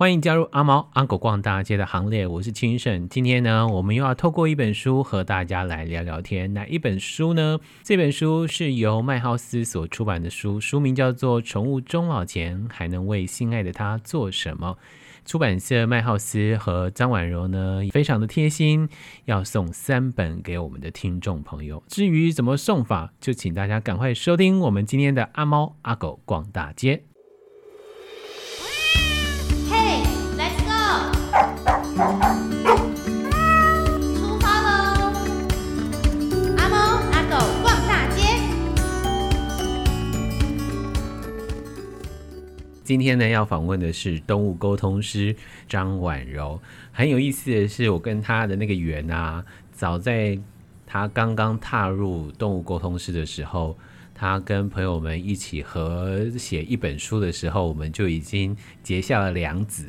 欢迎加入阿猫阿狗逛大街的行列，我是清盛。今天呢，我们又要透过一本书和大家来聊聊天。哪一本书呢？这本书是由麦浩斯所出版的书，书名叫做《宠物终老前还能为心爱的它做什么》。出版社麦浩斯和张婉柔呢，非常的贴心，要送三本给我们的听众朋友。至于怎么送法，就请大家赶快收听我们今天的阿猫阿狗逛大街。今天呢，要访问的是动物沟通师张婉柔。很有意思的是，我跟他的那个缘啊，早在他刚刚踏入动物沟通师的时候。他跟朋友们一起合写一本书的时候，我们就已经结下了梁子。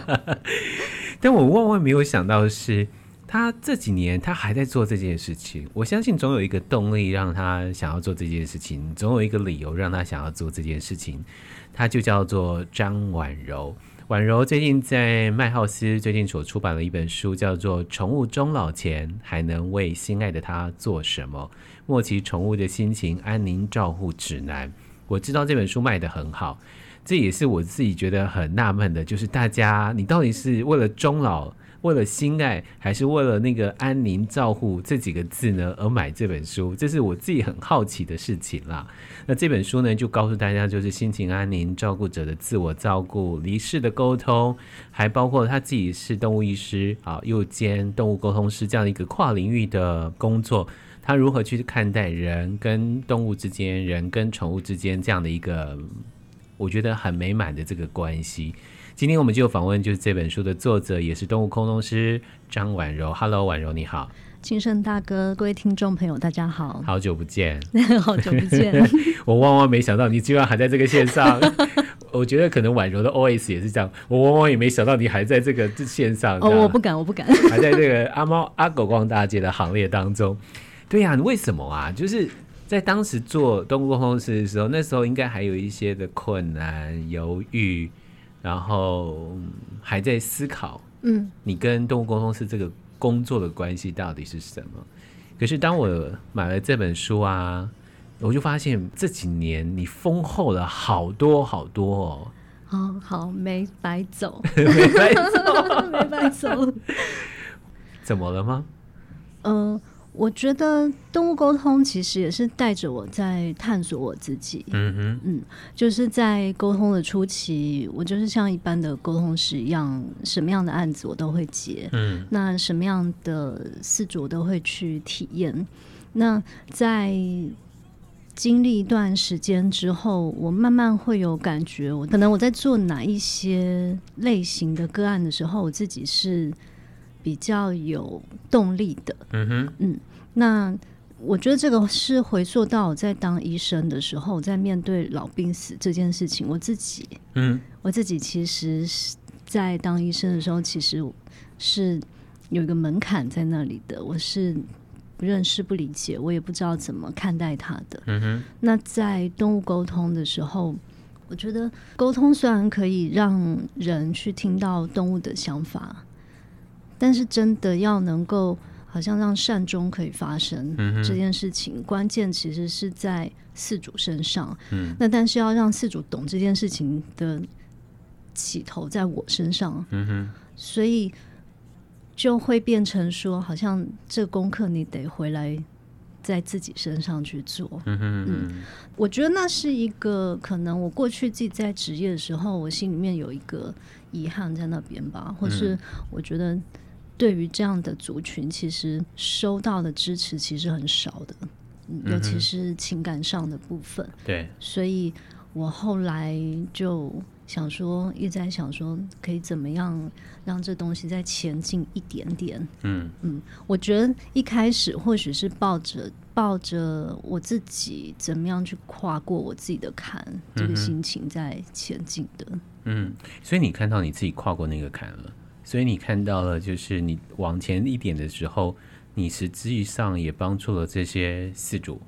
但我万万没有想到的是，他这几年他还在做这件事情。我相信总有一个动力让他想要做这件事情，总有一个理由让他想要做这件事情。他就叫做张婉柔。婉柔最近在麦浩斯最近所出版了一本书，叫做《宠物终老前还能为心爱的它做什么》。末期宠物的心情安宁照护指南，我知道这本书卖得很好，这也是我自己觉得很纳闷的，就是大家你到底是为了终老，为了心爱，还是为了那个安宁照护这几个字呢而买这本书？这是我自己很好奇的事情啦。那这本书呢，就告诉大家，就是心情安宁照顾者的自我照顾、离世的沟通，还包括他自己是动物医师啊，又兼动物沟通师这样的一个跨领域的工作。他如何去看待人跟动物之间、人跟宠物之间这样的一个，我觉得很美满的这个关系？今天我们就访问就是这本书的作者，也是动物沟通师张婉柔。Hello，婉柔你好，金盛大哥，各位听众朋友，大家好，好久不见，好久不见。我万万没想到你居然还在这个线上，我觉得可能婉柔的 OS 也是这样，我万万也没想到你还在这个线上。哦，我不敢，我不敢，还在这个阿猫阿狗逛大街的行列当中。对呀、啊，为什么啊？就是在当时做动物沟通师的时候，那时候应该还有一些的困难、犹豫，然后还在思考，嗯，你跟动物沟通是这个工作的关系到底是什么？可是当我买了这本书啊，我就发现这几年你丰厚了好多好多哦。哦，好，没白走，没白走，没白走。怎么了吗？嗯、呃。我觉得动物沟通其实也是带着我在探索我自己。嗯哼，嗯，就是在沟通的初期，我就是像一般的沟通师一样，什么样的案子我都会接。嗯，那什么样的事主我都会去体验。那在经历一段时间之后，我慢慢会有感觉，我可能我在做哪一些类型的个案的时候，我自己是。比较有动力的，嗯哼，嗯，那我觉得这个是回溯到我在当医生的时候，在面对老病死这件事情，我自己，嗯，我自己其实是在当医生的时候，其实是有一个门槛在那里的，我是不认识、不理解，我也不知道怎么看待他的，嗯哼。那在动物沟通的时候，我觉得沟通虽然可以让人去听到动物的想法。但是真的要能够，好像让善终可以发生这件事情，嗯、关键其实是在四主身上。嗯，那但是要让四主懂这件事情的起头在我身上。嗯哼，所以就会变成说，好像这功课你得回来在自己身上去做。嗯哼，嗯，我觉得那是一个可能，我过去自己在职业的时候，我心里面有一个遗憾在那边吧，或是我觉得。对于这样的族群，其实收到的支持其实很少的，尤其是情感上的部分。对，所以我后来就想说，一直在想说，可以怎么样让这东西再前进一点点。嗯嗯，我觉得一开始或许是抱着抱着我自己怎么样去跨过我自己的坎这个心情在前进的。嗯，所以你看到你自己跨过那个坎了。所以你看到了，就是你往前一点的时候，你实际上也帮助了这些饲主、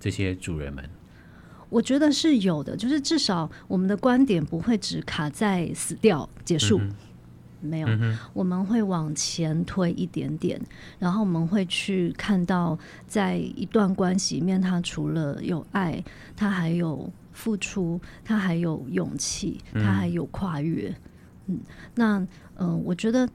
这些主人们。我觉得是有的，就是至少我们的观点不会只卡在死掉结束，嗯、没有、嗯，我们会往前推一点点，然后我们会去看到，在一段关系里面，他除了有爱，他还有付出，他还有勇气，他还有跨越。嗯，嗯那嗯、呃，我觉得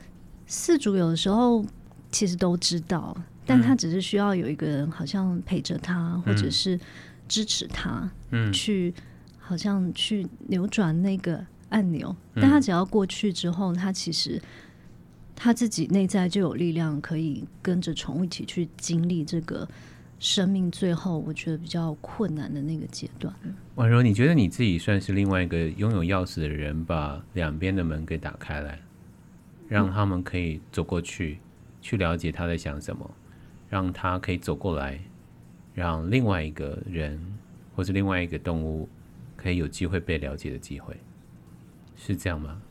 四主有的时候其实都知道，但他只是需要有一个人好像陪着他，或者是。支持他，嗯，去好像去扭转那个按钮，嗯，但他只要过去之后，他其实他自己内在就有力量，可以跟着宠物一起去经历这个生命最后我觉得比较困难的那个阶段。婉柔，你觉得你自己算是另外一个拥有钥匙的人，把两边的门给打开来，让他们可以走过去，去了解他在想什么，让他可以走过来。让另外一个人或是另外一个动物可以有机会被了解的机会，是这样吗？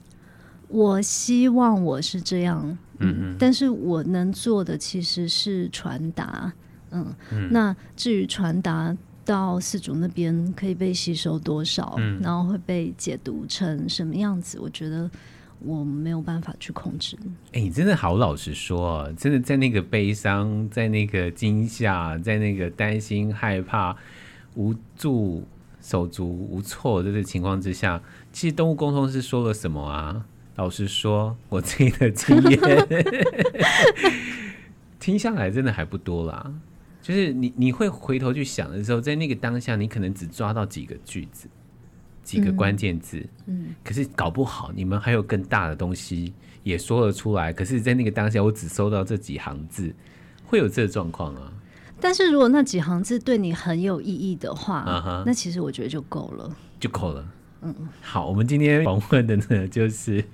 我希望我是这样，嗯嗯，但是我能做的其实是传达，嗯，嗯，那至于传达到四主那边可以被吸收多少，嗯，然后会被解读成什么样子，我觉得。我没有办法去控制。哎、你真的好老实说，真的在那个悲伤、在那个惊吓、在那个担心、害怕、无助、手足无措的这个情况之下，其实动物沟通是说了什么啊？老实说，我自己的经验 听下来真的还不多啦。就是你你会回头去想的时候，在那个当下，你可能只抓到几个句子。几个关键字，嗯，嗯，可是搞不好你们还有更大的东西也说了出来，可是，在那个当下，我只收到这几行字，会有这个状况啊。但是如果那几行字对你很有意义的话，那其实我觉得就够了，就够了。嗯，好，我们今天访问的呢，就是《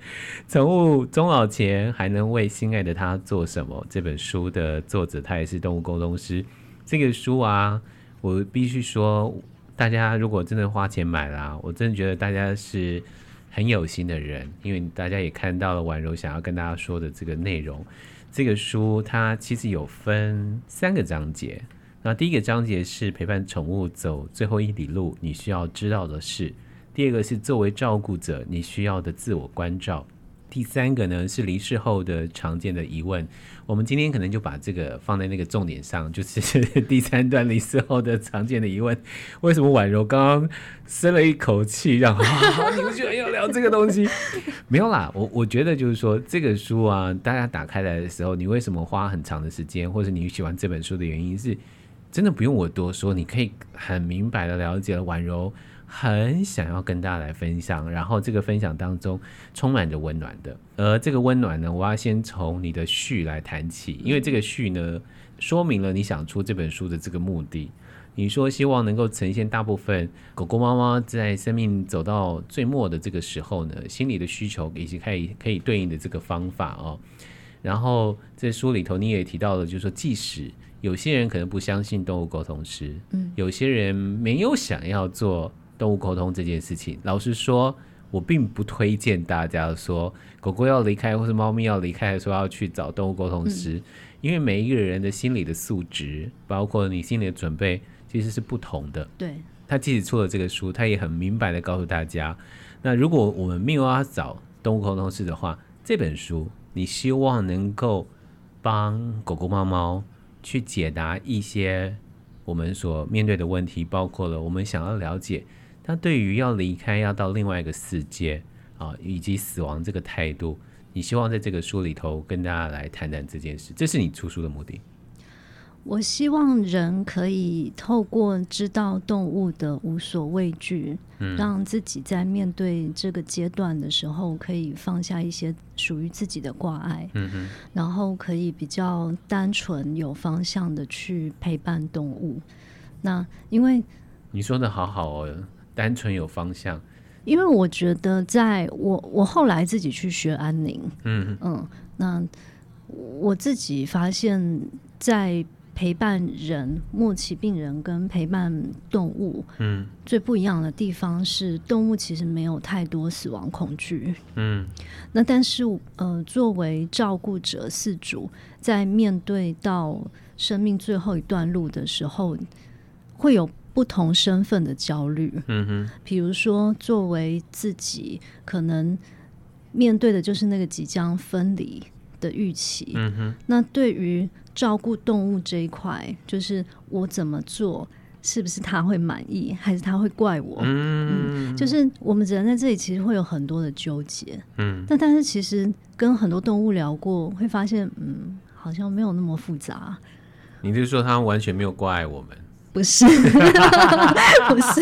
宠物终老前还能为心爱的他做什么》这本书的作者，他也是动物沟通师。这个书啊，我必须说。大家如果真的花钱买啦，我真的觉得大家是很有心的人，因为大家也看到了婉柔想要跟大家说的这个内容。这个书它其实有分三个章节，那第一个章节是陪伴宠物走最后一里路，你需要知道的事；第二个是作为照顾者你需要的自我关照。第三个呢是离世后的常见的疑问，我们今天可能就把这个放在那个重点上，就是第三段离世后的常见的疑问。为什么婉柔刚刚深了一口气，让 你们居然要聊这个东西？没有啦，我我觉得就是说这个书啊，大家打开来的时候，你为什么花很长的时间，或者你喜欢这本书的原因是，真的不用我多说，你可以很明白的了解了婉柔。很想要跟大家来分享，然后这个分享当中充满着温暖的，而这个温暖呢，我要先从你的序来谈起，因为这个序呢，说明了你想出这本书的这个目的。你说希望能够呈现大部分狗狗、猫猫在生命走到最末的这个时候呢，心理的需求以及可以可以对应的这个方法哦。然后在书里头你也提到了，就是说即使有些人可能不相信动物沟通师，嗯，有些人没有想要做。动物沟通这件事情，老实说，我并不推荐大家说狗狗要离开或是猫咪要离开的时候要去找动物沟通师，嗯，因为每一个人的心理的素质，包括你心理的准备，其实是不同的。对，他即使出了这个书，他也很明白的告诉大家，那如果我们没有要找动物沟通师的话，这本书你希望能够帮狗狗、猫猫去解答一些我们所面对的问题，包括了我们想要了解。他对于要离开、要到另外一个世界啊，以及死亡这个态度，你希望在这个书里头跟大家来谈谈这件事，这是你出书的目的。我希望人可以透过知道动物的无所畏惧，嗯，让自己在面对这个阶段的时候，可以放下一些属于自己的挂碍，嗯哼，然后可以比较单纯、有方向的去陪伴动物。那因为你说的好好哦。单纯有方向，因为我觉得，在我我后来自己去学安宁，嗯。嗯，那我自己发现，在陪伴人、末期病人跟陪伴动物，嗯，最不一样的地方是，动物其实没有太多死亡恐惧，嗯，那但是呃，作为照顾者、饲主，在面对到生命最后一段路的时候，会有。不同身份的焦虑。嗯哼，比如说，作为自己可能面对的就是那个即将分离的预期。嗯哼，那对于照顾动物这一块，就是我怎么做，是不是他会满意，还是他会怪我？嗯，嗯，就是我们人在这里其实会有很多的纠结。嗯，但但是其实跟很多动物聊过，会发现，嗯，好像没有那么复杂。你就是说他完全没有怪我们？不是，不是。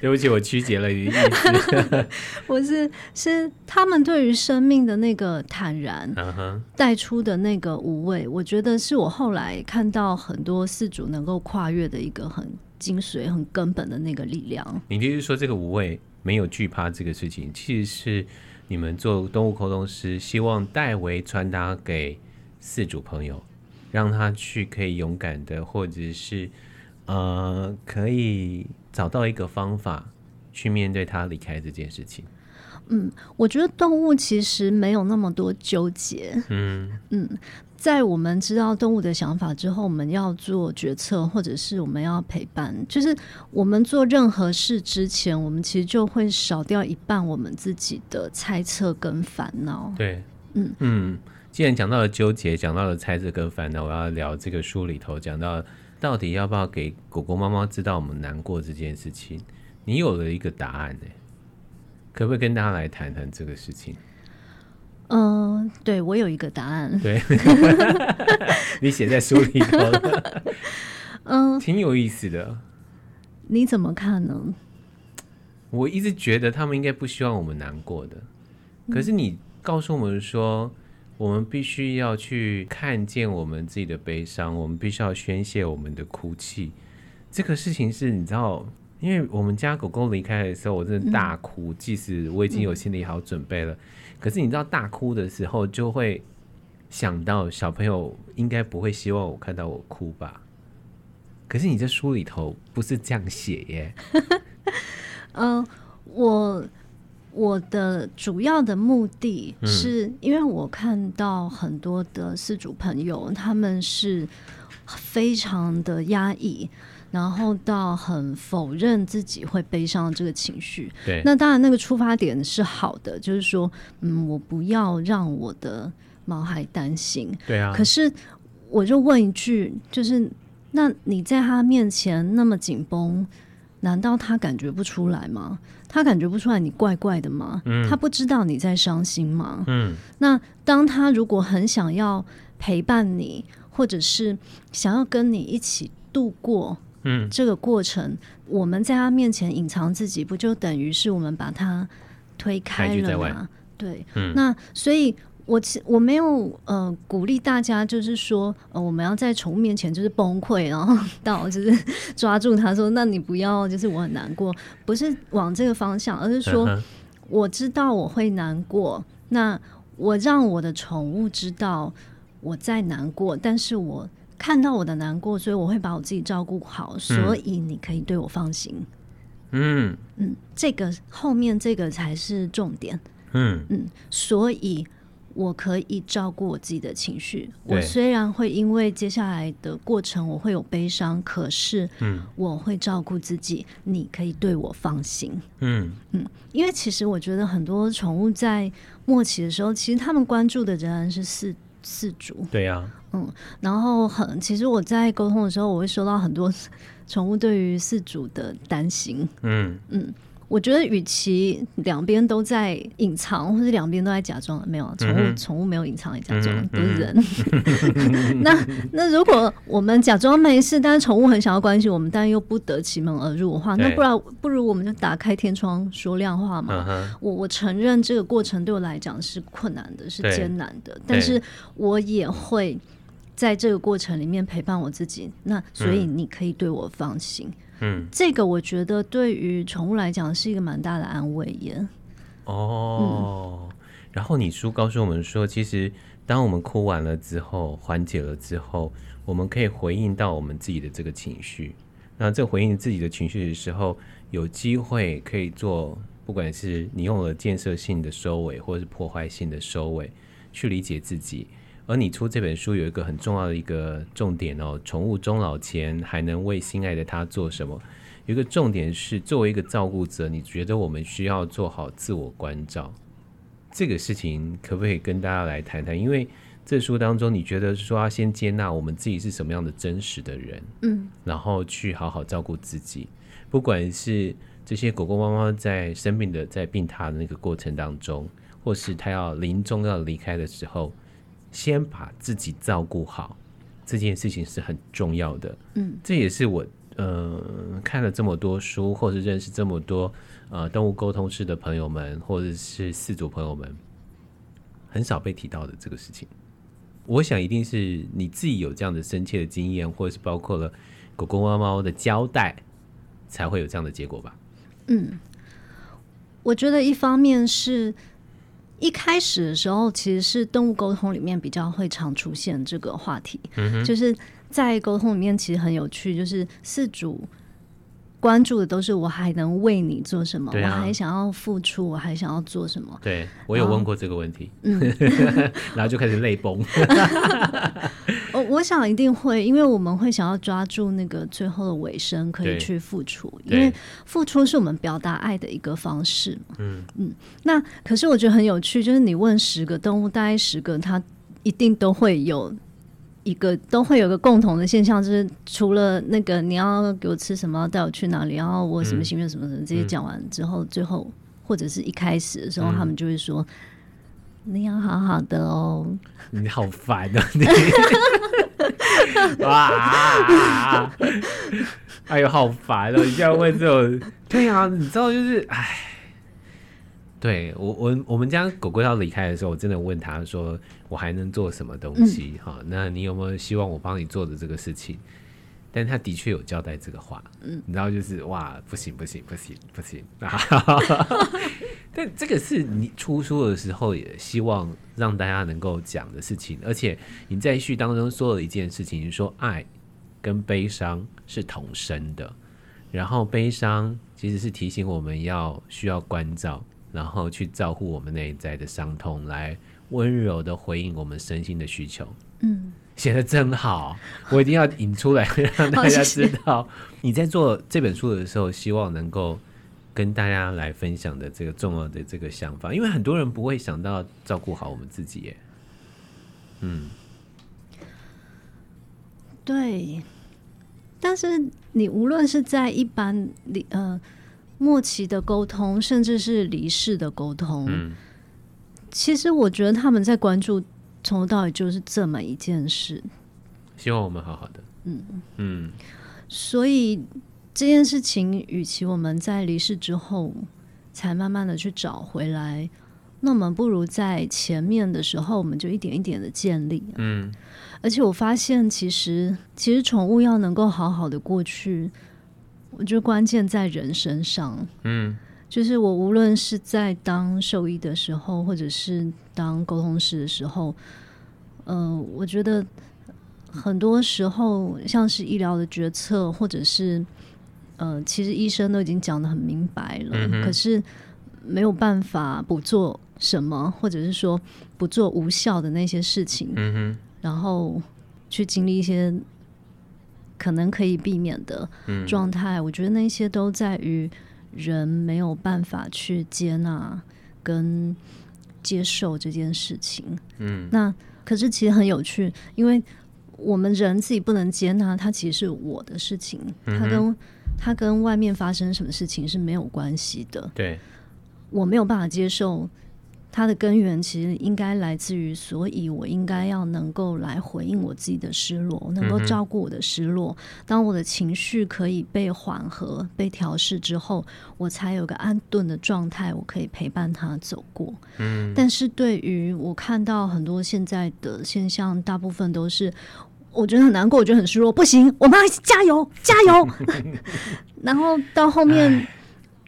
对不起，我曲解了你的意思。不是，是他们对于生命的那个坦然，带出的那个无畏。我觉得是我后来看到很多四主能够跨越的一个很精髓、很根本的那个力量。你就是说，这个无畏、没有惧怕这个事情，其实是你们做动物沟通师希望代为传达给四主朋友。让他去可以勇敢的，或者是呃，可以找到一个方法去面对他离开这件事情。嗯，我觉得动物其实没有那么多纠结。嗯嗯，在我们知道动物的想法之后，我们要做决策，或者是我们要陪伴，就是我们做任何事之前，我们其实就会少掉一半我们自己的猜测跟烦恼。对，嗯嗯。既然讲到了纠结，讲到了猜测跟烦恼，我要聊这个书里头讲到，到底要不要给狗狗、猫猫知道我们难过这件事情？你有了一个答案呢？可不可以跟大家来谈谈这个事情？嗯、呃，对，我有一个答案。对，你写在书里头了，嗯、呃，挺有意思的。你怎么看呢？我一直觉得他们应该不希望我们难过的，可是你告诉我们说。我们必须要去看见我们自己的悲伤，我们必须要宣泄我们的哭泣。这个事情是你知道，因为我们家狗狗离开的时候，我真的大哭。即使我已经有心理好准备了，可是你知道，大哭的时候就会想到小朋友应该不会希望我看到我哭吧？可是你这书里头不是这样写耶。嗯、呃，我。我的主要的目的是，因为我看到很多的饲主朋友，他们是非常的压抑，然后到很否认自己会悲伤这个情绪。对，那当然那个出发点是好的，就是说，嗯，我不要让我的毛孩担心。对啊。可是我就问一句，就是那你在他面前那么紧绷，难道他感觉不出来吗？他感觉不出来你怪怪的吗？嗯，他不知道你在伤心吗？嗯，那当他如果很想要陪伴你，或者是想要跟你一起度过，嗯，这个过程，嗯，我们在他面前隐藏自己，不就等于是我们把他推开了吗？对，嗯，那所以。我其我没有呃鼓励大家，就是说呃我们要在宠物面前就是崩溃，然 后到就是抓住他说，那你不要，就是我很难过，不是往这个方向，而是说我知道我会难过，那我让我的宠物知道我在难过，但是我看到我的难过，所以我会把我自己照顾好，所以你可以对我放心。嗯嗯，这个后面这个才是重点。嗯嗯，所以。我可以照顾我自己的情绪。我虽然会因为接下来的过程我会有悲伤，可是，嗯，我会照顾自己。你可以对我放心。嗯嗯，因为其实我觉得很多宠物在末期的时候，其实他们关注的仍然是四四主。对呀，嗯，然后很，其实我在沟通的时候，我会收到很多 宠物对于饲主的担心。嗯嗯。我觉得，与其两边都在隐藏，或者两边都在假装，没有宠物，宠、嗯、物没有隐藏也假装，嗯、都是人。嗯、那那如果我们假装没事，但是宠物很想要关心我们，但又不得其门而入的话，那不然不如我们就打开天窗说亮话嘛。嗯、我我承认这个过程对我来讲是困难的，是艰难的，但是我也会在这个过程里面陪伴我自己。那所以你可以对我放心。嗯嗯，这个我觉得对于宠物来讲是一个蛮大的安慰耶。哦，嗯、然后你书告诉我们说，其实当我们哭完了之后，缓解了之后，我们可以回应到我们自己的这个情绪。那这回应自己的情绪的时候，有机会可以做，不管是你用了建设性的收尾，或是破坏性的收尾，去理解自己。而你出这本书有一个很重要的一个重点哦，宠物终老前还能为心爱的它做什么？有一个重点是，作为一个照顾者，你觉得我们需要做好自我关照。这个事情可不可以跟大家来谈谈？因为这书当中，你觉得说要先接纳我们自己是什么样的真实的人，嗯，然后去好好照顾自己，不管是这些狗狗猫猫在生病的在病榻的那个过程当中，或是它要临终要离开的时候，先把自己照顾好，这件事情是很重要的。嗯，这也是我呃看了这么多书，或是认识这么多。呃，动物沟通师的朋友们，或者是饲主朋友们，很少被提到的这个事情，我想一定是你自己有这样的深切的经验，或者是包括了狗狗猫猫的交代，才会有这样的结果吧？嗯，我觉得一方面是一开始的时候，其实是动物沟通里面比较会常出现这个话题，嗯，就是在沟通里面其实很有趣，就是饲主。关注的都是我还能为你做什么，啊、我还想要付出，我还想要做什么？对，我有问过这个问题，嗯，然后就开始泪崩。我我想一定会，因为我们会想要抓住那个最后的尾声，可以去付出，因为付出是我们表达爱的一个方式嘛。嗯嗯，那可是我觉得很有趣，就是你问十个动物，大概十个它一定都会有。一个都会有个共同的现象，就是除了那个你要给我吃什么，带我去哪里，然后我什么心愿什么什么这些讲完之后，最后或者是一开始的时候，他们就会说：“你要好好的哦。”你好烦啊！你 哇！哎呦，好烦哦！你这样问这种，对啊，你知道就是哎。对我我我们家狗狗要离开的时候，我真的问他说：“我还能做什么东西？哈、嗯，那你有没有希望我帮你做的这个事情？”但他的确有交代这个话，嗯，你知道就是哇，不行不行不行不行啊！但这个是你出书的时候也希望让大家能够讲的事情，而且你在序当中说了一件事情，你说爱跟悲伤是同生的，然后悲伤其实是提醒我们要需要关照。然后去照顾我们内在的伤痛，来温柔的回应我们身心的需求。嗯，写的真好，我一定要引出来让大家知道。你在做这本书的时候，希望能够跟大家来分享的这个重要的这个想法，因为很多人不会想到照顾好我们自己耶。嗯，对。但是你无论是在一般里，呃。末期的沟通，甚至是离世的沟通，嗯，其实我觉得他们在关注从头到尾就是这么一件事。希望我们好好的，嗯嗯。所以这件事情，与其我们在离世之后才慢慢的去找回来，那我们不如在前面的时候，我们就一点一点的建立。嗯，而且我发现，其实其实宠物要能够好好的过去。我觉得关键在人身上，嗯，就是我无论是在当兽医的时候，或者是当沟通师的时候，嗯、呃，我觉得很多时候像是医疗的决策，或者是呃，其实医生都已经讲得很明白了，嗯、可是没有办法不做什么，或者是说不做无效的那些事情，嗯哼，然后去经历一些。可能可以避免的状态，嗯，我觉得那些都在于人没有办法去接纳跟接受这件事情。嗯，那可是其实很有趣，因为我们人自己不能接纳，它其实是我的事情，它跟它跟外面发生什么事情是没有关系的。对，我没有办法接受。它的根源其实应该来自于，所以我应该要能够来回应我自己的失落，能够照顾我的失落。当我的情绪可以被缓和、被调试之后，我才有个安顿的状态，我可以陪伴他走过。嗯。但是对于我看到很多现在的现象，大部分都是我觉得很难过，我觉得很失落，不行，我们要一起加油，加油。然后到后面，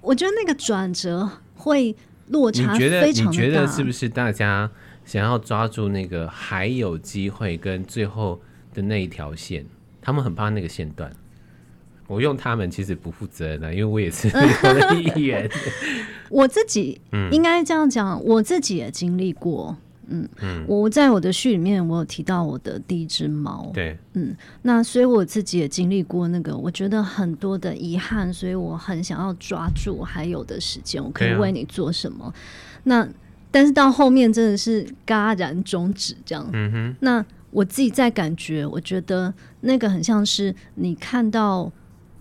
我觉得那个转折会。落差非常大。你觉得？你觉得是不是大家想要抓住那个还有机会跟最后的那一条线？他们很怕那个线段。我用他们其实不负责任的，因为我也是。我自己应该这样讲，我自己也经历过嗯嗯，我在我的序里面，我有提到我的第一只猫。对，嗯，那所以我自己也经历过那个，我觉得很多的遗憾，所以我很想要抓住还有的时间，我可以为你做什么。啊、那但是到后面真的是戛然终止这样。嗯哼，那我自己在感觉，我觉得那个很像是你看到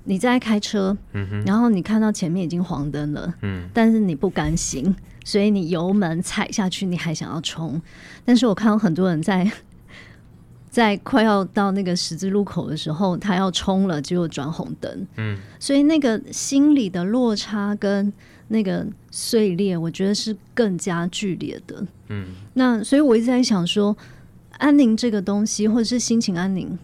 你在开车，然后你看到前面已经黄灯了，嗯，但是你不甘心。所以你油门踩下去，你还想要冲，但是我看到很多人在 在快要到那个十字路口的时候，他要冲了，结果转红灯。嗯，所以那个心理的落差跟那个碎裂，我觉得是更加剧烈的。嗯，那所以我一直在想说，安宁这个东西，或者是心情安宁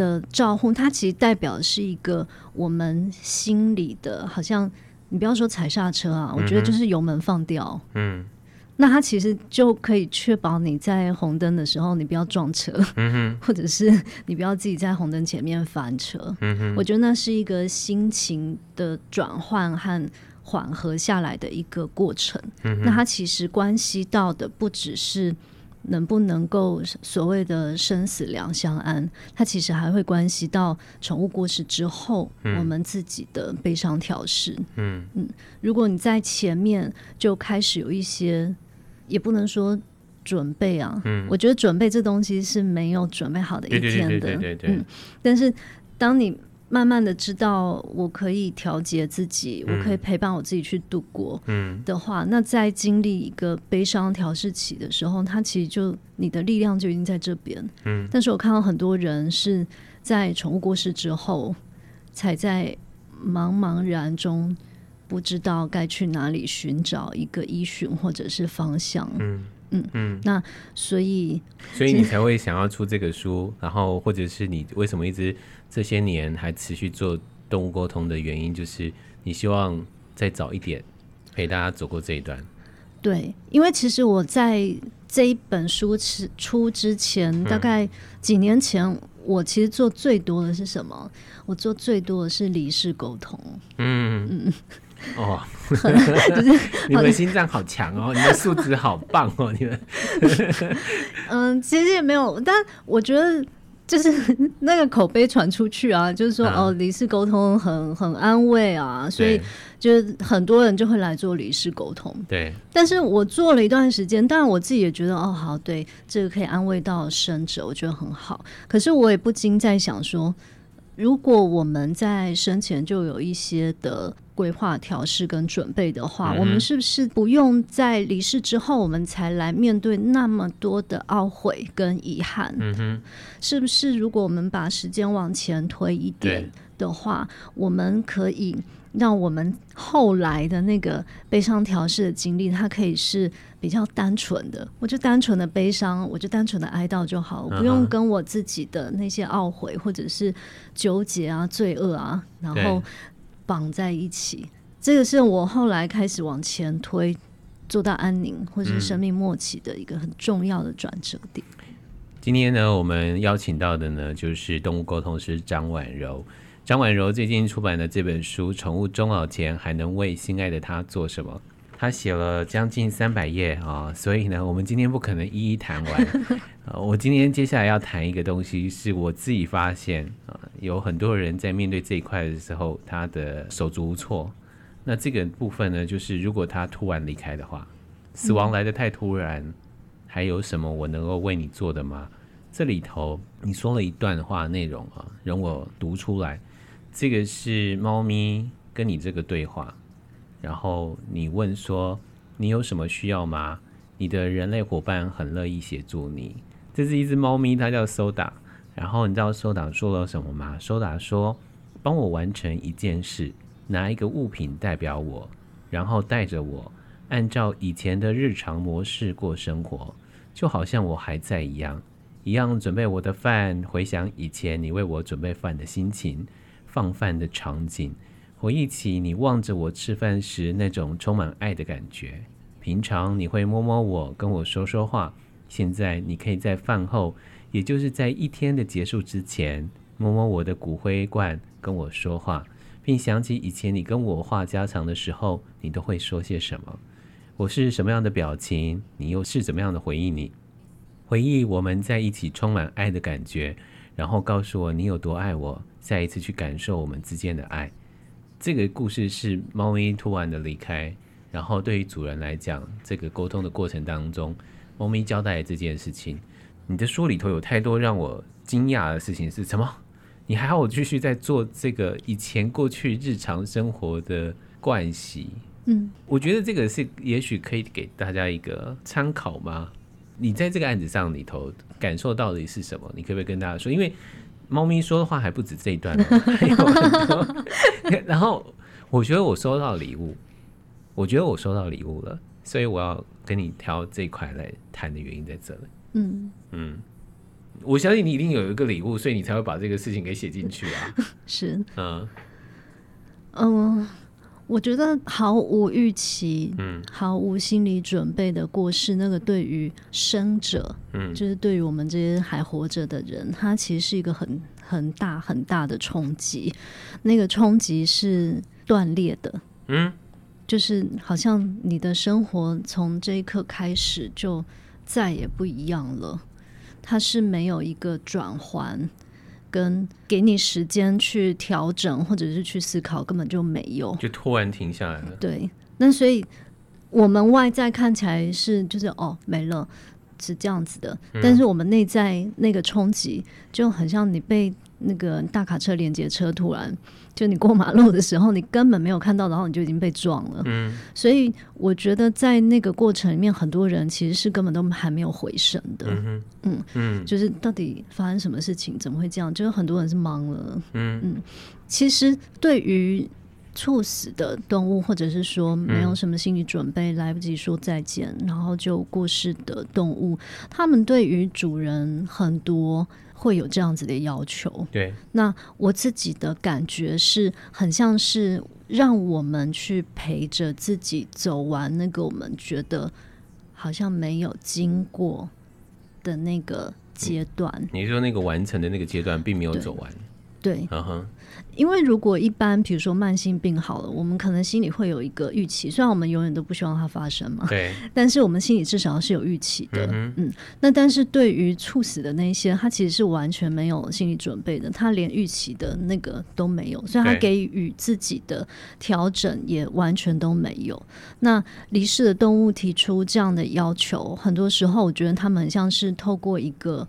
的照护，它其实代表的是一个我们心里的，好像。你不要说踩刹车啊，我觉得就是油门放掉。嗯，那它其实就可以确保你在红灯的时候，你不要撞车，嗯，或者是你不要自己在红灯前面翻车。嗯，我觉得那是一个心情的转换和缓和下来的一个过程。嗯，那它其实关系到的不只是。能不能够所谓的生死两相安？它其实还会关系到宠物过世之后，嗯、我们自己的悲伤调试。嗯嗯，如果你在前面就开始有一些，也不能说准备啊。嗯，我觉得准备这东西是没有准备好的一天的。对对对对对。嗯，但是当你。慢慢的知道我可以调节自己，嗯，我可以陪伴我自己去度过嗯的话，嗯，那在经历一个悲伤调试期的时候，他其实就你的力量就已经在这边。嗯，但是我看到很多人是在宠物过世之后，才在茫茫然中不知道该去哪里寻找一个依循或者是方向。嗯嗯嗯，那所以所以你才会想要出这个书，然后或者是你为什么一直。这些年还持续做动物沟通的原因，就是你希望再早一点陪大家走过这一段。对，因为其实我在这一本书出之前，嗯，大概几年前，我其实做最多的是什么？我做最多的是离世沟通。嗯嗯，哦，就是 你们心脏好强哦，你们素质好棒哦，你们。嗯，其实也没有，但我觉得。就是那个口碑传出去啊，就是说、啊、哦，离世沟通很很安慰啊，所以就是很多人就会来做离世沟通。对，但是我做了一段时间，当然我自己也觉得哦，好，对，这个可以安慰到生者，我觉得很好。可是我也不禁在想说，如果我们在生前就有一些的。规划、调试跟准备的话，嗯，我们是不是不用在离世之后，我们才来面对那么多的懊悔跟遗憾？嗯哼，是不是？如果我们把时间往前推一点的话，我们可以让我们后来的那个悲伤调试的经历，它可以是比较单纯的。我就单纯的悲伤，我就单纯的哀悼就好，我不用跟我自己的那些懊悔或者是纠结啊、罪恶啊，然后。绑在一起，这个是我后来开始往前推，做到安宁或者是生命末期的一个很重要的转折点。今天呢，我们邀请到的呢，就是动物沟通师张婉柔。张婉柔最近出版的这本书《宠物终老前还能为心爱的他做什么》，他写了将近三百页啊，所以呢，我们今天不可能一一谈完。我今天接下来要谈一个东西，是我自己发现啊，有很多人在面对这一块的时候，他的手足无措。那这个部分呢，就是如果他突然离开的话，死亡来得太突然，还有什么我能够为你做的吗？这里头你说了一段话内容啊，容我读出来。这个是猫咪跟你这个对话，然后你问说，你有什么需要吗？你的人类伙伴很乐意协助你。这是一只猫咪，它叫 Soda。然后你知道 Soda 说了什么吗？Soda 说：“帮我完成一件事，拿一个物品代表我，然后带着我，按照以前的日常模式过生活，就好像我还在一样，一样准备我的饭，回想以前你为我准备饭的心情，放饭的场景，回忆起你望着我吃饭时那种充满爱的感觉。平常你会摸摸我，跟我说说话。”现在你可以在饭后，也就是在一天的结束之前，摸摸我的骨灰罐，跟我说话，并想起以前你跟我话家常的时候，你都会说些什么。我是什么样的表情，你又是怎么样的回应你？回忆我们在一起充满爱的感觉，然后告诉我你有多爱我，再一次去感受我们之间的爱。这个故事是猫咪突然的离开，然后对于主人来讲，这个沟通的过程当中，猫咪交代这件事情。你的书里头有太多让我惊讶的事情，是什么？你还好继续在做这个以前过去日常生活的惯习。嗯，我觉得这个是也许可以给大家一个参考吗？你在这个案子上里头感受到的是什么？你可不可以跟大家说？因为猫咪说的话还不止这一段，还 有很多。然后我觉得我收到礼物，我觉得我收到礼物了，所以我要跟你挑这一块来谈的原因在这里。嗯嗯，我相信你一定有一个礼物，所以你才会把这个事情给写进去啊。是，嗯嗯。呃我觉得毫无预期，嗯，毫无心理准备的过世，那个对于生者，嗯，就是对于我们这些还活着的人，它其实是一个很很大很大的冲击。那个冲击是断裂的，嗯，就是好像你的生活从这一刻开始就再也不一样了，它是没有一个转换。跟给你时间去调整，或者是去思考，根本就没有，就突然停下来了。对，那所以我们外在看起来是就是哦没了，是这样子的，嗯、但是我们内在那个冲击就很像你被。那个大卡车连接车突然就你过马路的时候，你根本没有看到，然后你就已经被撞了。嗯，所以我觉得在那个过程里面，很多人其实是根本都还没有回神的。嗯嗯嗯，就是到底发生什么事情，怎么会这样？就是很多人是懵了。嗯嗯，其实对于猝死的动物，或者是说没有什么心理准备，来不及说再见，然后就过世的动物，他们对于主人很多。会有这样子的要求，对。那我自己的感觉是很像是让我们去陪着自己走完那个我们觉得好像没有经过的那个阶段。你说那个完成的那个阶段并没有走完，对。嗯哼。因为如果一般，比如说慢性病好了，我们可能心里会有一个预期，虽然我们永远都不希望它发生嘛，对，但是我们心里至少是有预期的，嗯，嗯。那但是对于猝死的那些，他其实是完全没有心理准备的，他连预期的那个都没有，所以他给予自己的调整也完全都没有。那离世的动物提出这样的要求，很多时候我觉得他们很像是透过一个。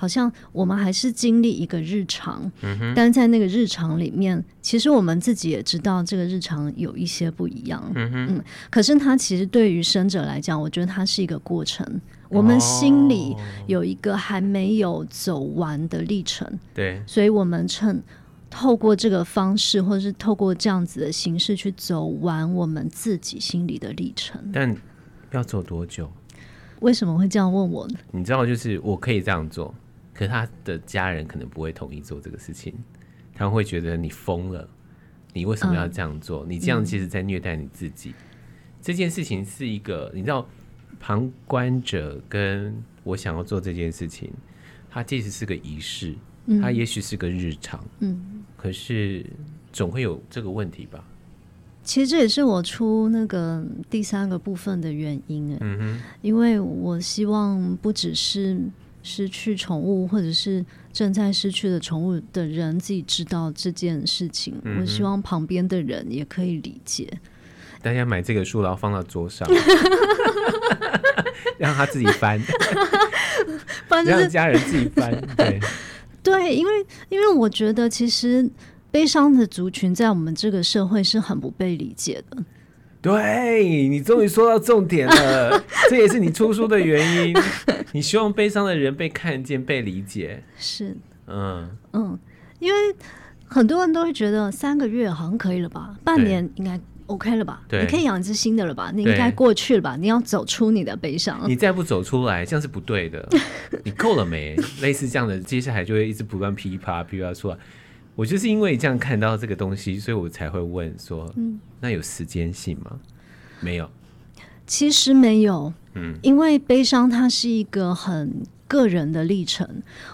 好像我们还是经历一个日常，嗯，但在那个日常里面，其实我们自己也知道这个日常有一些不一样。嗯，嗯，可是它其实对于生者来讲，我觉得它是一个过程。我们心里有一个还没有走完的历程。对，哦，所以我们趁透过这个方式，或者是透过这样子的形式去走完我们自己心里的历程。但要走多久？为什么会这样问我呢？你知道，就是我可以这样做。可是他的家人可能不会同意做这个事情，他们会觉得你疯了，你为什么要这样做？嗯、你这样其实在虐待你自己。嗯、这件事情是一个，你知道，旁观者跟我想要做这件事情，它其实是个仪式，它也许是个日常，嗯，可是总会有这个问题吧？其实这也是我出那个第三个部分的原因，嗯哼，因为我希望不只是。失去宠物，或者是正在失去的宠物的人，自己知道这件事情。嗯、我希望旁边的人也可以理解。大家买这个书，然后放到桌上，让他自己翻，让家人自己翻。对，对，因为因为我觉得，其实悲伤的族群在我们这个社会是很不被理解的。对，你终于说到重点了，这也是你出书的原因。你希望悲伤的人被看见、被理解。是，嗯嗯，因为很多人都会觉得三个月好像可以了吧，半年应该 OK 了吧？你可以养一只新的了吧？你应该过去了吧？你要走出你的悲伤。你再不走出来，这样是不对的。你够了没？类似这样的，接下来就会一直不断噼啪噼啪出来。我就是因为这样看到这个东西，所以我才会问说：“嗯，那有时间性吗？”没有，其实没有。嗯，因为悲伤它是一个很个人的历程。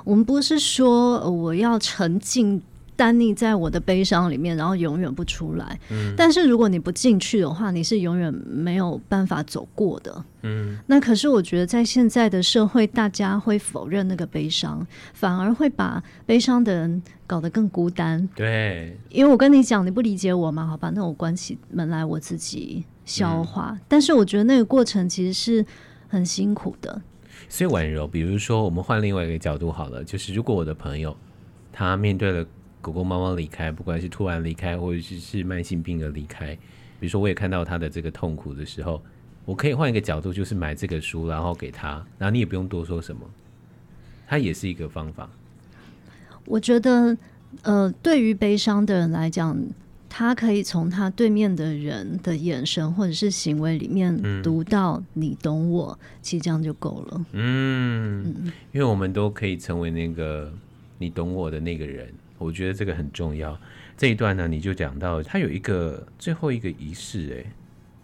我们不是说我要沉浸耽溺在我的悲伤里面，然后永远不出来。嗯，但是如果你不进去的话，你是永远没有办法走过的。嗯，那可是我觉得在现在的社会，大家会否认那个悲伤，反而会把悲伤的人搞得更孤单。对，因为我跟你讲，你不理解我嘛？好吧，那我关起门来，我自己消化。嗯，但是我觉得那个过程其实是很辛苦的。所以婉柔，比如说我们换另外一个角度好了，就是如果我的朋友他面对了。狗狗、猫猫离开，不管是突然离开，或者是是慢性病的离开，比如说我也看到他的这个痛苦的时候，我可以换一个角度，就是买这个书，然后给他，然后你也不用多说什么，它也是一个方法。我觉得，呃，对于悲伤的人来讲，他可以从他对面的人的眼神或者是行为里面读到“你懂我”，嗯，其实这样就够了。嗯。嗯，因为我们都可以成为那个你懂我的那个人。我觉得这个很重要。这一段呢，你就讲到他有一个最后一个仪式，诶，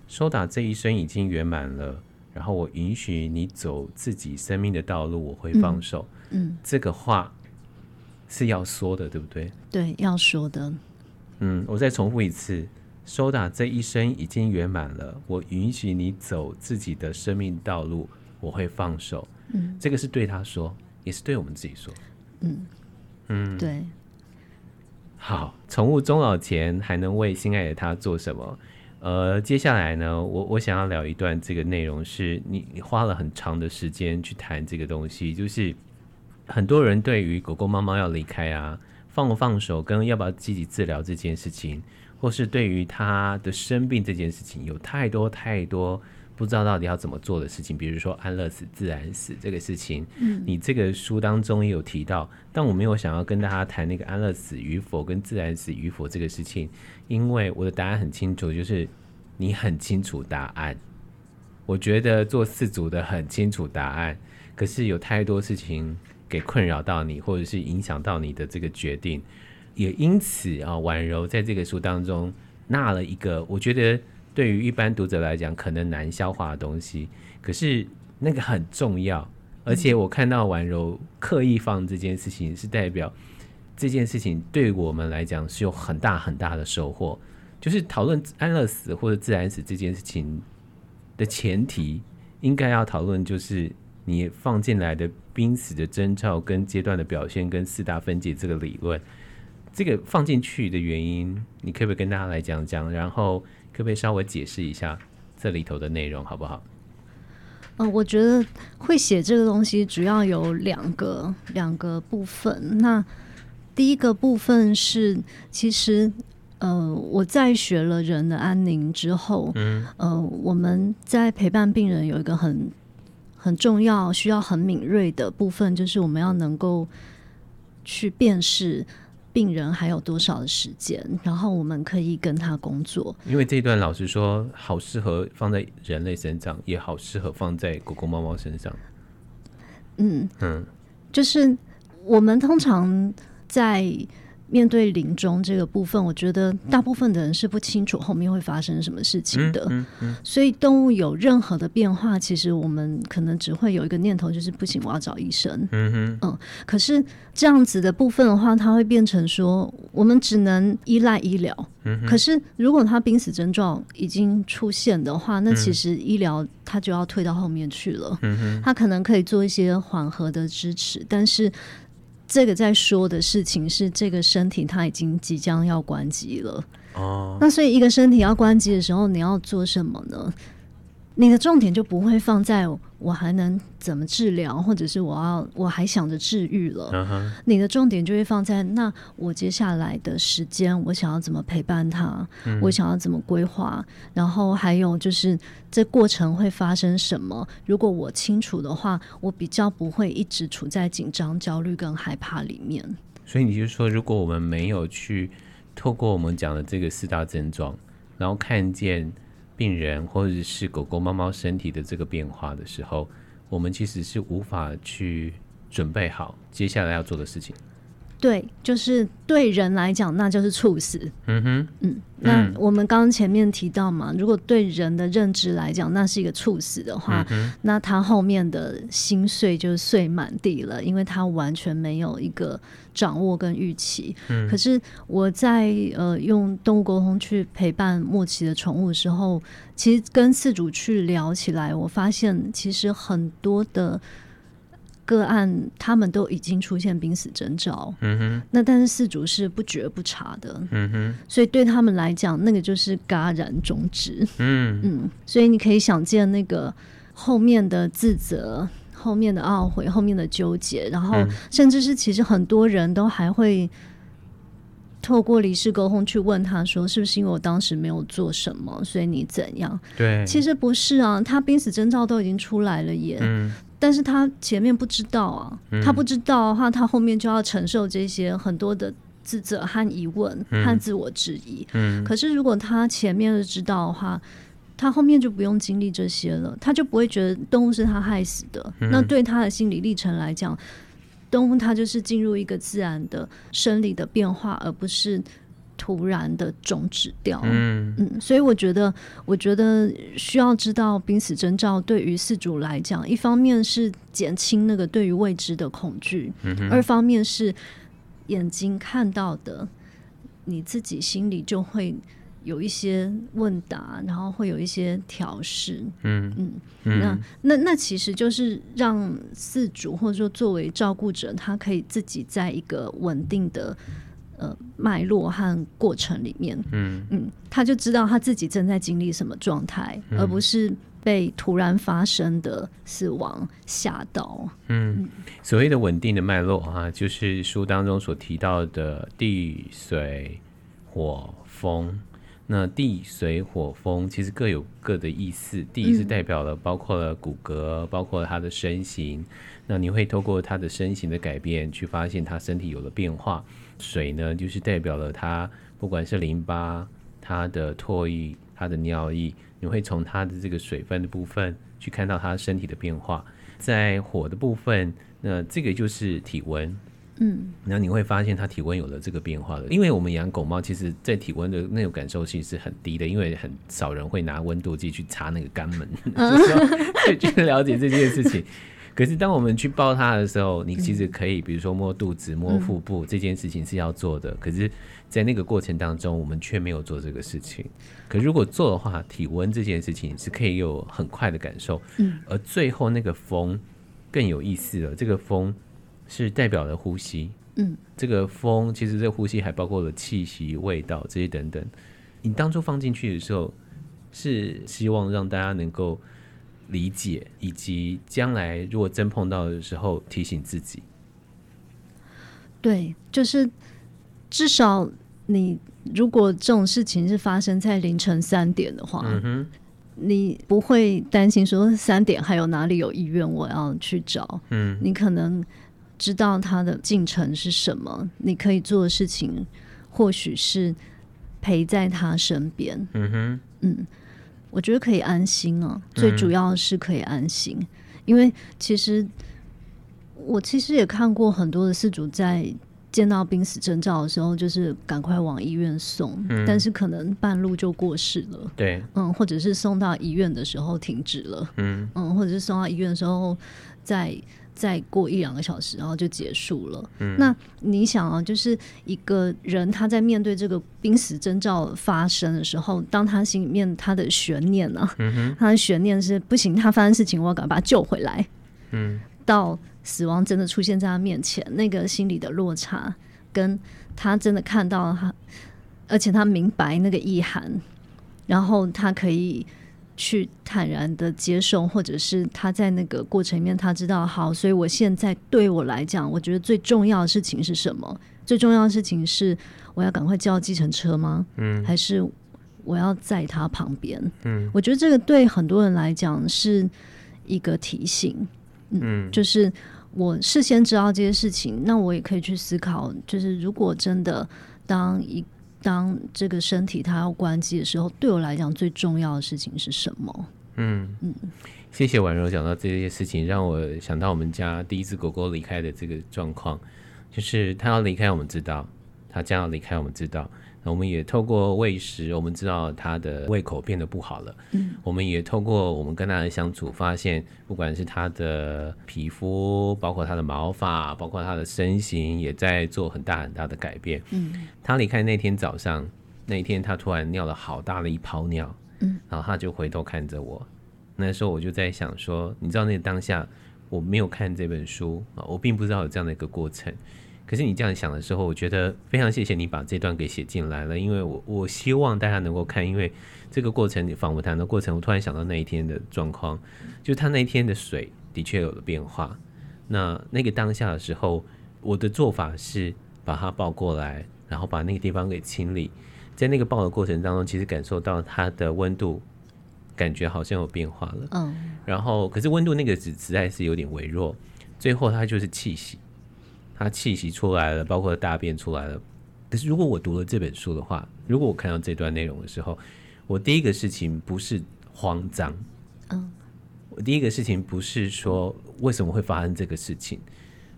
收打这一生已经圆满了，然后我允许你走自己生命的道路，我会放手。嗯，嗯，这个话是要说的，对不对？对，要说的。嗯，我再重复一次，收打这一生已经圆满了，我允许你走自己的生命道路，我会放手。嗯，这个是对他说，也是对我们自己说。嗯嗯，对。好，宠物终老前还能为心爱的他做什么？呃，接下来呢，我我想要聊一段这个内容，是你你花了很长的时间去谈这个东西，就是很多人对于狗狗猫猫要离开啊，放不放手，跟要不要积极治疗这件事情，或是对于他的生病这件事情，有太多太多。不知道到底要怎么做的事情，比如说安乐死、自然死这个事情，嗯，你这个书当中也有提到，但我没有想要跟大家谈那个安乐死与否跟自然死与否这个事情，因为我的答案很清楚，就是你很清楚答案。我觉得做四组的很清楚答案，可是有太多事情给困扰到你，或者是影响到你的这个决定，也因此啊，婉柔在这个书当中纳了一个，我觉得。对于一般读者来讲，可能难消化的东西，可是那个很重要。而且我看到婉柔刻意放这件事情，是代表这件事情对我们来讲是有很大很大的收获。就是讨论安乐死或者自然死这件事情的前提，应该要讨论就是你放进来的濒死的征兆跟阶段的表现跟四大分解这个理论，这个放进去的原因，你可不可以跟大家来讲讲？然后。可不可以稍微解释一下这里头的内容，好不好？呃，我觉得会写这个东西主要有两个两个部分。那第一个部分是，其实呃，我在学了人的安宁之后，嗯，呃，我们在陪伴病人有一个很很重要、需要很敏锐的部分，就是我们要能够去辨识。病人还有多少的时间？然后我们可以跟他工作。因为这一段老实说，好适合放在人类身上，也好适合放在狗狗、猫猫身上。嗯嗯，就是我们通常在。面对临终这个部分，我觉得大部分的人是不清楚后面会发生什么事情的。嗯嗯嗯、所以动物有任何的变化，其实我们可能只会有一个念头，就是不行，我要找医生。嗯，嗯可是这样子的部分的话，它会变成说，我们只能依赖医疗。嗯、可是如果他濒死症状已经出现的话，那其实医疗它就要退到后面去了。嗯，它可能可以做一些缓和的支持，但是。这个在说的事情是，这个身体它已经即将要关机了。哦，那所以一个身体要关机的时候，你要做什么呢？你的重点就不会放在我还能怎么治疗，或者是我要我还想着治愈了。Uh-huh. 你的重点就会放在那我接下来的时间，我想要怎么陪伴他，嗯、我想要怎么规划，然后还有就是这过程会发生什么。如果我清楚的话，我比较不会一直处在紧张、焦虑跟害怕里面。所以你就说，如果我们没有去透过我们讲的这个四大症状，然后看见。病人或者是狗狗、猫猫身体的这个变化的时候，我们其实是无法去准备好接下来要做的事情。对，就是对人来讲，那就是猝死。嗯哼，嗯，那我们刚刚前面提到嘛，如果对人的认知来讲，那是一个猝死的话，嗯、那他后面的心碎就碎满地了，因为他完全没有一个掌握跟预期。嗯，可是我在呃用动物沟通去陪伴末期的宠物的时候，其实跟饲主去聊起来，我发现其实很多的。个案他们都已经出现濒死征兆，嗯哼，那但是四主是不觉不察的，嗯哼，所以对他们来讲，那个就是戛然终止，嗯。嗯，所以你可以想见那个后面的自责、后面的懊悔、后面的纠结，然后甚至是其实很多人都还会透过离世沟通去问他说，是不是因为我当时没有做什么，所以你怎样？对，其实不是啊，他濒死征兆都已经出来了耶，嗯。但是他前面不知道啊，嗯、他不知道的话，他后面就要承受这些很多的自责和疑问和自我质疑。嗯、可是如果他前面就知道的话，他后面就不用经历这些了，他就不会觉得动物是他害死的。嗯、那对他的心理历程来讲，动物它就是进入一个自然的生理的变化，而不是。突然的终止掉，嗯。嗯，所以我觉得，我觉得需要知道濒死征兆，对于四主来讲，一方面是减轻那个对于未知的恐惧，嗯，二方面是眼睛看到的，你自己心里就会有一些问答，然后会有一些调试，嗯嗯，那那那其实就是让四主或者说作为照顾者，他可以自己在一个稳定的。呃，脉络和过程里面，嗯嗯，他就知道他自己正在经历什么状态，嗯、而不是被突然发生的死亡吓到。嗯，所谓的稳定的脉络啊，就是书当中所提到的地水火风。那地水火风其实各有各的意思，地是代表了包括了骨骼，嗯、包括了他的身形。那你会透过他的身形的改变，去发现他身体有了变化。水呢，就是代表了它不管是淋巴、它的唾液、它的尿液，你会从它的这个水分的部分去看到它身体的变化。在火的部分，那这个就是体温，嗯，然后你会发现它体温有了这个变化了。因为我们养狗猫，其实在体温的那种感受性是很低的，因为很少人会拿温度计去擦那个肛门，就是 去了解这件事情。可是，当我们去抱他的时候，你其实可以，比如说摸肚子、摸腹部，这件事情是要做的。可是，在那个过程当中，我们却没有做这个事情。可如果做的话，体温这件事情是可以有很快的感受。嗯，而最后那个风更有意思了。这个风是代表了呼吸。嗯，这个风其实这个呼吸还包括了气息、味道这些等等。你当初放进去的时候，是希望让大家能够。理解，以及将来如果真碰到的时候提醒自己。对，就是至少你如果这种事情是发生在凌晨三点的话，嗯哼，你不会担心说三点还有哪里有医院我要去找。嗯，你可能知道他的进程是什么，你可以做的事情或许是陪在他身边。嗯哼，嗯。我觉得可以安心啊，最主要是可以安心，嗯、因为其实我其实也看过很多的事主在见到濒死征兆的时候，就是赶快往医院送，嗯、但是可能半路就过世了。对，嗯，或者是送到医院的时候停止了，嗯嗯，或者是送到医院的时候在。再过一两个小时，然后就结束了。嗯，那你想啊，就是一个人他在面对这个濒死征兆发生的时候，当他心里面他的悬念呢、啊？嗯，他的悬念是不行，他发生事情，我要赶快把他救回来。嗯，到死亡真的出现在他面前，那个心理的落差，跟他真的看到他，而且他明白那个意涵，然后他可以。去坦然的接受，或者是他在那个过程里面，他知道好，所以我现在对我来讲，我觉得最重要的事情是什么？最重要的事情是我要赶快叫计程车吗？嗯，还是我要在他旁边？嗯，我觉得这个对很多人来讲是一个提醒。嗯，嗯，就是我事先知道这些事情，那我也可以去思考，就是如果真的当一。当这个身体它要关机的时候，对我来讲最重要的事情是什么？嗯嗯，谢谢婉柔讲到这些事情，让我想到我们家第一只狗狗离开的这个状况。就是它要离开，我们知道，它将要离开，我们知道。我们也透过喂食，我们知道他的胃口变得不好了。嗯，我们也透过我们跟他的相处，发现不管是他的皮肤，包括他的毛发，包括他的身形，也在做很大很大的改变。嗯，他离开那天早上，那一天他突然尿了好大的一泡尿。嗯，然后他就回头看着我，那时候我就在想说，你知道那当下我没有看这本书啊，我并不知道有这样的一个过程。可是你这样想的时候，我觉得非常谢谢你把这段给写进来了，因为我我希望大家能够看，因为这个过程访谈的过程，我突然想到那一天的状况，就他那一天的水的确有了变化。那那个当下的时候，我的做法是把它抱过来，然后把那个地方给清理。在那个抱的过程当中，其实感受到它的温度，感觉好像有变化了。嗯，然后可是温度那个只实在是有点微弱，最后它就是气息。他气息出来了，包括大便出来了。可是如果我读了这本书的话，如果我看到这段内容的时候，我第一个事情不是慌张，嗯，我第一个事情不是说为什么会发生这个事情，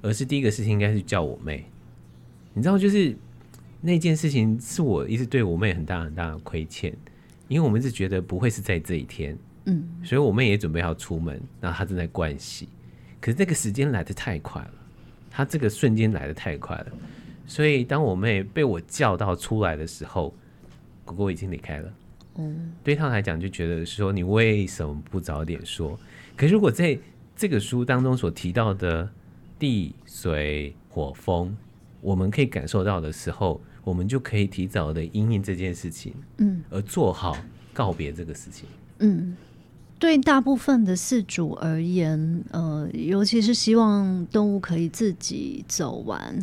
而是第一个事情应该是叫我妹。你知道，就是那件事情是我一直对我妹很大很大的亏欠，因为我们一直觉得不会是在这一天，嗯，所以我妹也准备要出门，然后她正在灌洗，可是这个时间来的太快了。他这个瞬间来的太快了，所以当我妹被我叫到出来的时候，果果已经离开了。嗯，对他来讲就觉得说，你为什么不早点说？可是如果在这个书当中所提到的地水火风，我们可以感受到的时候，我们就可以提早的因应这件事情，嗯，而做好告别这个事情，嗯。对大部分的饲主而言，呃，尤其是希望动物可以自己走完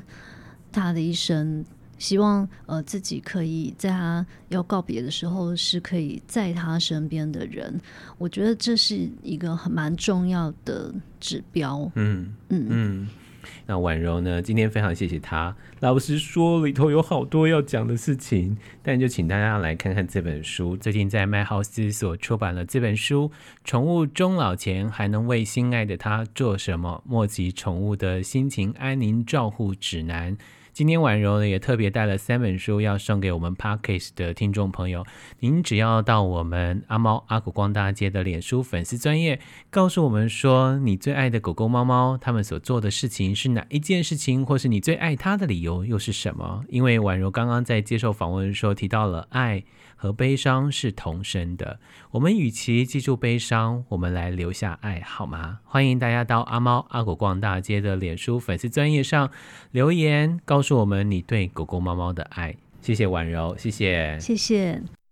它的一生，希望呃自己可以在它要告别的时候是可以在它身边的人，我觉得这是一个很蛮重要的指标。嗯嗯嗯。嗯那婉柔呢？今天非常谢谢她。老实说，里头有好多要讲的事情，但就请大家来看看这本书。最近在麦浩斯所出版了这本书《宠物终老前还能为心爱的他做什么？莫及宠物的心情安宁照护指南》。今天婉柔呢也特别带了三本书要送给我们 Parkes 的听众朋友。您只要到我们阿猫阿狗逛大街的脸书粉丝专页，告诉我们说你最爱的狗狗猫猫，他们所做的事情是哪一件事情，或是你最爱它的理由又是什么？因为婉柔刚刚在接受访问的时候提到了爱和悲伤是同生的，我们与其记住悲伤，我们来留下爱好吗？欢迎大家到阿猫阿狗逛大街的脸书粉丝专页上留言。告诉我们你对狗狗、猫猫的爱，谢谢婉柔，谢谢，谢谢。